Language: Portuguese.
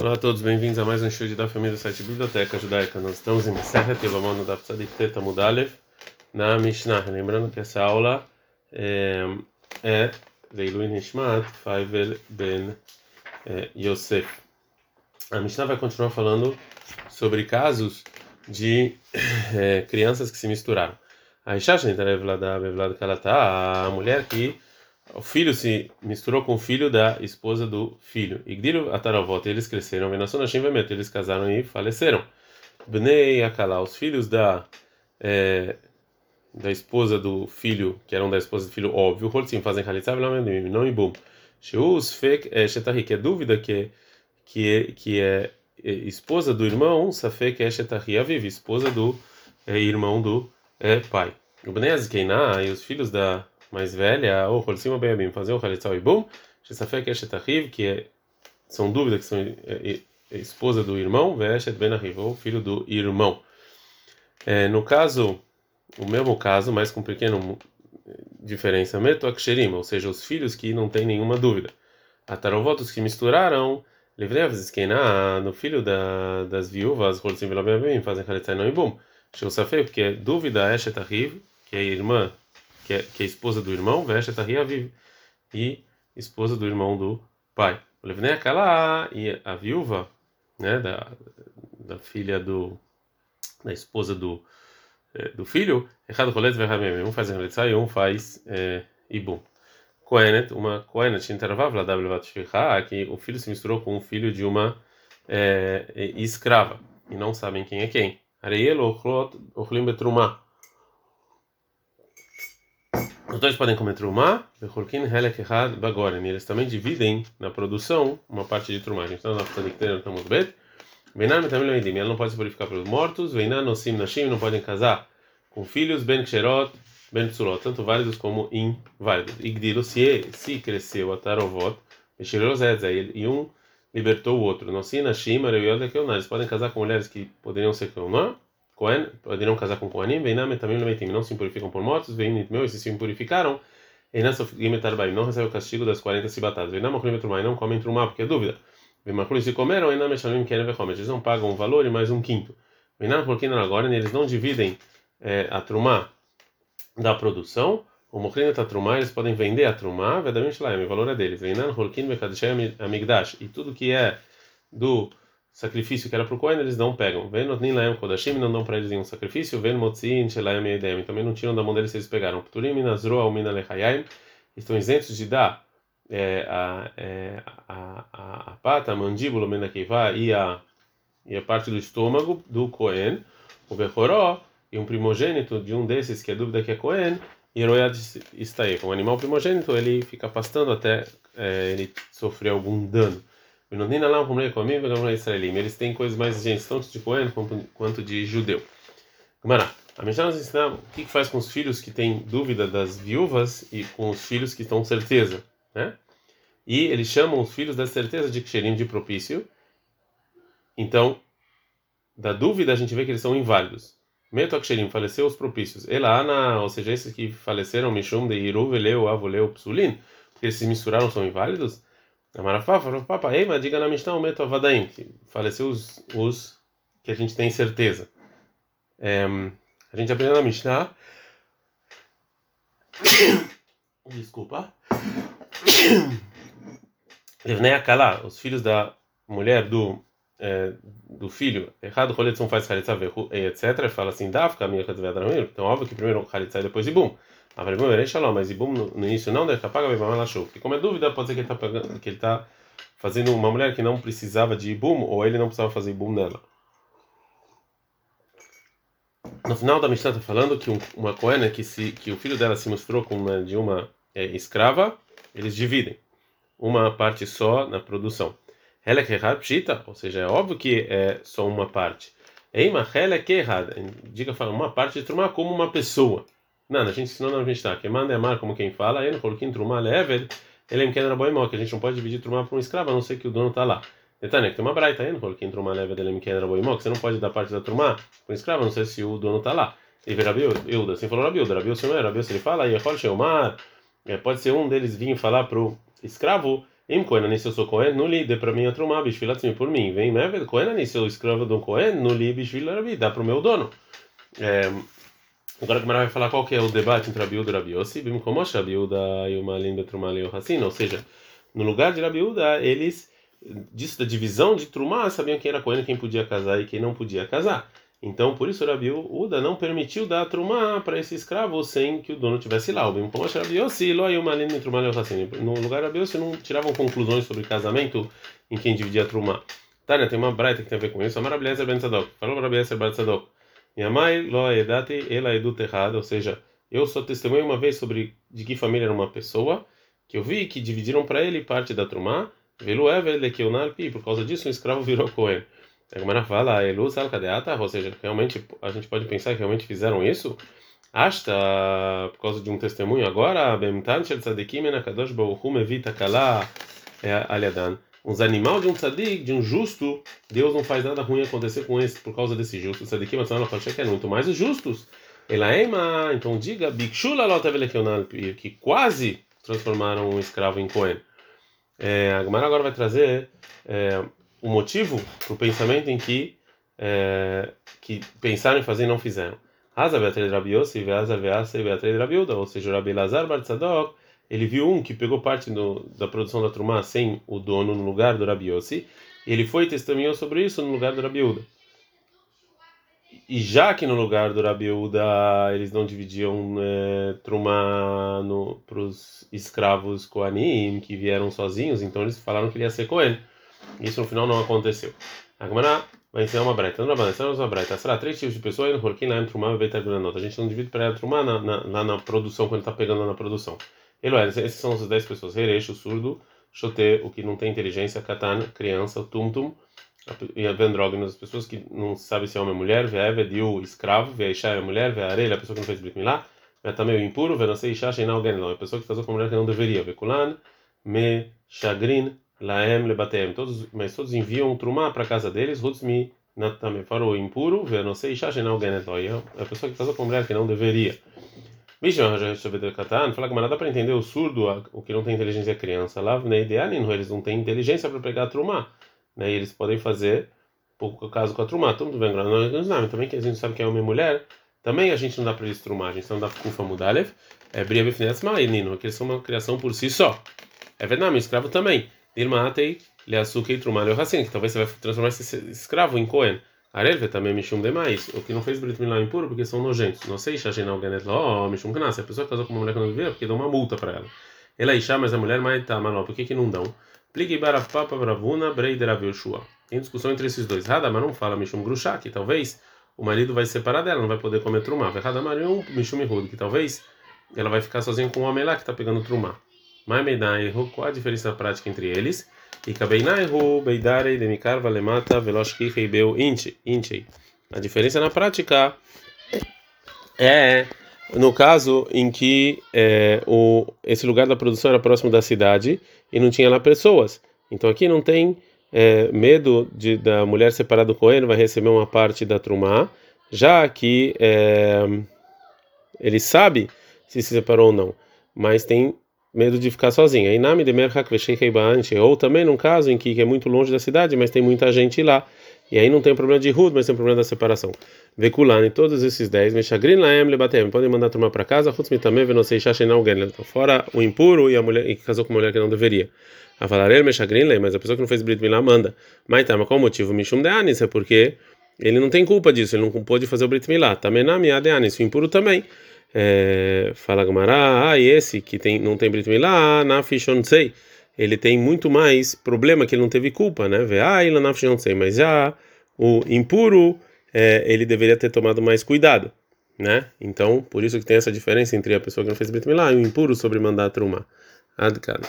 Olá a todos, bem-vindos a mais um show da família do site Biblioteca Judaica. Nós estamos em Serra Telamon no Daf Tzadik Teta Mudalev na Mishnah. Lembrando que essa aula é, é Leilu Nishmat Faivel Ben é, Yosef. A Mishnah vai continuar falando sobre casos de é, crianças que se misturaram. A Ishash a mulher que o filho se misturou com o filho da esposa do filho. Igdiru Ataravot, eles cresceram, Venasonashim Vemet, eles casaram e faleceram. Bnei Akala, os filhos da é, da esposa do filho, que eram da esposa do filho, óbvio, Holtzim fazem Halitzav não Ibum. Sheus Fek Shetari, que é dúvida que, que, é, que é, é esposa do irmão, Safek Shetari Aviv, esposa do é, irmão do é, pai. O Bnei Azkeiná e os filhos da mais velha, ou Holcima Beabim, fazer o Halitzal e Bum, Shesafek Eshet Ahiv, que é, são dúvidas que são é, é, esposa do irmão, Veshet Ben Ahiv, ou filho do irmão. No caso, o mesmo caso, mas com pequena diferença, Meto Aksherim, ou seja, os filhos que não tem nenhuma dúvida. Atarovotos que misturaram, Livrev Ziskeina, no filho da, das viúvas, Holcim Beabim, fazem Halitzal e Bum. Shesafek, porque é dúvida Eshet Ahiv, que é irmã que é, que é esposa do irmão, Veshet Ahiaviv, e esposa do irmão do pai. Levnei Akala e a viúva, né, da, da filha do, da esposa do, é, do filho, Echad Rolet um faz Halitzah e um faz é, Ibum. Koenet, uma Koenet intervav la que o filho se misturou com o filho de uma é, escrava, e não sabem quem é quem. Areiel ochlim betrumah os dois podem comer trumá, bechorkin helek echad bagoren. Eles também dividem na produção uma parte de trumá. A gente está na Tzanikter, estamos bet. Veinan metamil leidim. Ela não pode se purificar pelos mortos. Veinan nosim nashim. Não podem casar com filhos. Ben ksherot, ben tsurot. Tanto válidos como inválidos. Igdilo, se, se cresceu a tarovot, e um libertou o outro. Nosim nashim, areuiod Eles podem casar com mulheres que poderiam ser keunah Cohen poderiam casar com Kohanim, Veinam também não se purificam por mortos, Vein meu, se se impurificaram, Einan Sofgimetarbaim, não recebe o castigo das 40 cibatadas. Veinam Ochlim Trumai, não comem Trumá, porque é dúvida. Veimakuli se comeram, Einam Meshalim Kenen Vechomet, eles não pagam um valor e mais um quinto. Veinam porque não agora, eles não dividem é, a Trumá da produção, o Mochrin a Trumá, eles podem vender a Trumá, Vedamim Shalaim, o valor é deles. Veinam Holkin Vekadishem Amigdash, e tudo que é do sacrifício que era para o Cohen, eles não pegam. Vendo nem laem kodashim, não dão para eles nenhum sacrifício. Vendo motzin shelaem edem, também não tiram da mão deles se eles pegaram. Pturim nazro al mina lechayim, estão isentos de dar é, a, é, a, a, a, pata, a mandíbula, menakivá e a e a parte do estômago do Cohen, o Bechoró, e um primogênito de um desses que é dúvida que é Cohen, e Heroiad está aí. Um animal primogênito, ele fica pastando até é, ele sofrer algum dano. Eles têm coisas mais exigentes, tanto de Cohen quanto de judeu. Gmará, a Mishnah nos ensina o que faz com os filhos que têm dúvida das viúvas e com os filhos que estão certeza, né? E eles chamam os filhos da certeza de Ksherim de propício. Então, da dúvida a gente vê que eles são inválidos. Meto Aksherim faleceu os propícios. Elana, ou seja, esses que faleceram, Mishum de Iru, Veleu, Avoleu, Psulin, porque eles se misturaram são inválidos. A Marafá falou, papai, mas diga na Mishnah o Meto Avadaim, que faleceu os, os que a gente tem certeza. É, a gente aprendeu na Mishnah. Desculpa. Levnei Akala, os filhos da mulher do é, do filho, errado, Roletzon faz Halitzah, etc. Fala assim, Dafka, minha Então, óbvio que primeiro Halitzah e depois Ibum. Mas Ibum no início não deve paga Porque como é dúvida, pode ser que ele está que ele está fazendo uma mulher que não precisava de Ibum ou ele não precisava fazer Ibum nela. No final da Mishnah está falando que uma coena que se que o filho dela se mostrou com uma de uma é, escrava, eles dividem uma parte só na produção. Helek errad pshita, ou seja, é óbvio que é só uma parte. Eima helek errad, diga fala uma parte de trumar como uma pessoa. Não, a gente ensinou na Mishnah, que manda é amar como quem fala, ele coloquei trumá level, ele é quem boi que a gente não pode dividir trumá para um escravo, a não ser que o dono está lá. Detalhe, que tem uma braita aí, coloquei trumá level, ele é quem que você não pode dar parte da trumá para um escravo, a não ser se o dono está lá. E vê Rabi Euda, assim falou Rabi Euda, Rabi Euda, Rabi Euda, ele fala, e é, pode ser um deles vir falar para o escravo, Em Cohen, se eu sou Cohen, não li, dê para mim a trumar, bishvilatzmi por mim. Vem Mevel, Cohen, se eu escravo de um Cohen, não li, bishvilatzmi, dá para o meu dono. É, agora que vai falar qual que é o debate entre Rabiuda e Rabiossi, vimos como Rabiuda e o Malim Betrumali e o Hassina, ou seja, no lugar de Rabiuda, eles, disso da divisão de Trumá, sabiam quem era Cohen, quem podia casar e quem não podia casar. Então, por isso, Rabi Uda não permitiu dar trumá para esse escravo sem que o dono tivesse lá. No lugar Rabi Yossi não tiravam conclusões sobre casamento em quem dividia trumá. Tânia, tem uma braita que tem a ver com isso. Amar Abeliezer Ben Tzadok. Falou Rabi Yezer Ben Tzadok. Mãe, lo edate, ela edut errado. Ou seja, eu só testemunhei uma vez sobre de que família era uma pessoa, que eu vi que dividiram para ele parte da trumá. Velu ever lekeonalpi. Por causa disso, um escravo virou Cohen. A fala, Eluz al ou seja, realmente a gente pode pensar que realmente fizeram isso? Asta, por causa de um testemunho agora, Bemtan shel tzadikim en akadosh baruch hu mevita kala é, aliadan. Uns animais de um tzadik, de um justo, Deus não faz nada ruim acontecer com esse por causa desse justo. Tzadikim, pode que é muito mais os justos. Elaema, então diga, bikshula que quase transformaram um escravo em Cohen. É, a agora vai trazer é, o motivo para o pensamento em que é, que pensaram em fazer e não fizeram. Asa Beatriz Rabi Yossi, Veasa Veasa Beatriz Rabi Uda, ou seja, Rabi Lazar Bartzadok, ele viu um que pegou parte do, da produção da Trumá sem o dono no lugar do Rabi Yossi, e ele foi e testemunhou sobre isso no lugar do Rabi Uda. E já que no lugar do Rabi Uda eles não dividiam é, Trumá para os escravos Koanim que vieram sozinhos, então eles falaram que ele ia ser Cohen. Isso no final não aconteceu. A Gemara vai ensinar uma breita. Não vai ensinar uma breita. Será três tipos de pessoas no Horkin, Laim, e nota. A gente não divide para Trumá na, na, na, na produção, quando está pegando na produção. Eloé, esses são as dez pessoas. Rerecho, surdo, Xote, o que não tem inteligência, Katan, criança, Tumtum, e a vendrógenas, as pessoas que não sabem se é homem ou mulher, Ve'eve, Diu, escravo, Ve'isha é mulher, Ve'arelha, a pessoa que não fez Brit Milá, também o impuro, Ve'nasei, Isha, Sheinal, Genelon, a pessoa que casou com uma mulher que não deveria, Ve'kulan, Me, Chagrin, Laem lebatem, todos, mas todos enviam trumá para casa deles, Hutzmi também o impuro, não sei, Shashenal Genetoy, é a pessoa que casou com mulher que não deveria. Bicho, já estive Katan, fala que dá para entender o surdo, o que não tem inteligência é criança. Lá, na ideanin, eles não têm inteligência para pegar trumá, né? E eles podem fazer pouco caso com a trumá. Tudo bem, também que a gente sabe que é homem e mulher, também a gente não dá para eles trumar, a gente não dá kufa mudalev, é bria befnetsma e nino, que eles são uma criação por si só. É verdade, escravo também. Nirmatei leasuke trumar hassin, que talvez você vai transformar esse escravo em Cohen. Arelve também mishum demais, o que não fez Brit Milá impuro porque são nojentos. Não sei, Shashinal Ganet Lo, mishum Knas, a pessoa casou com uma mulher que não devia, porque dão uma multa para ela. Ela Isha, mas a mulher mais tá, mas por que que não dão? Pligue barafapa bravuna breider Yoshua. Tem discussão entre esses dois. Rada, mas não fala mishum Grushá, que talvez o marido vai separar dela, não vai poder comer trumá. Rada, marium mishum Ihud, que talvez ela vai ficar sozinha com o homem lá que está pegando trumá. Maimenaihu, qual a diferença na prática entre eles? E Kabeinaihu, Beidare, Demikar, Valemata, Veloshki, Heibeu, Inchei. A diferença na prática é no caso em que é, o, esse lugar da produção era próximo da cidade e não tinha lá pessoas. Então aqui não tem é, medo de da mulher separada do Cohen vai receber uma parte da Trumá, já que é, ele sabe se se separou ou não, mas tem medo de ficar sozinha. Inami de ou também num caso em que é muito longe da cidade, mas tem muita gente lá. E aí não tem problema de Rud, mas tem problema da separação. Vekulani, todos esses 10, Meshagrin Laem Lebatem, podem mandar a turma para casa, Rutzmi também, Venosei Shashenal Gen, fora o impuro e a mulher e casou com uma mulher que não deveria. A falar ele Meshagrin Laem, mas a pessoa que não fez Brit Milá manda. Mas tá, mas qual o motivo? Mishum de Anis, é porque ele não tem culpa disso, ele não pôde fazer o Brit Milá. Também na minha de Anis, o impuro também. É, fala Gamara, ah, esse que tem, não tem Brit Milá, na sei, ele tem muito mais problema que ele não teve culpa, né? Ah, ele na sei, mas já o impuro, é, ele deveria ter tomado mais cuidado, né? Então, por isso que tem essa diferença entre a pessoa que não fez Brit Milá e o impuro sobre mandar trumar. Adkar.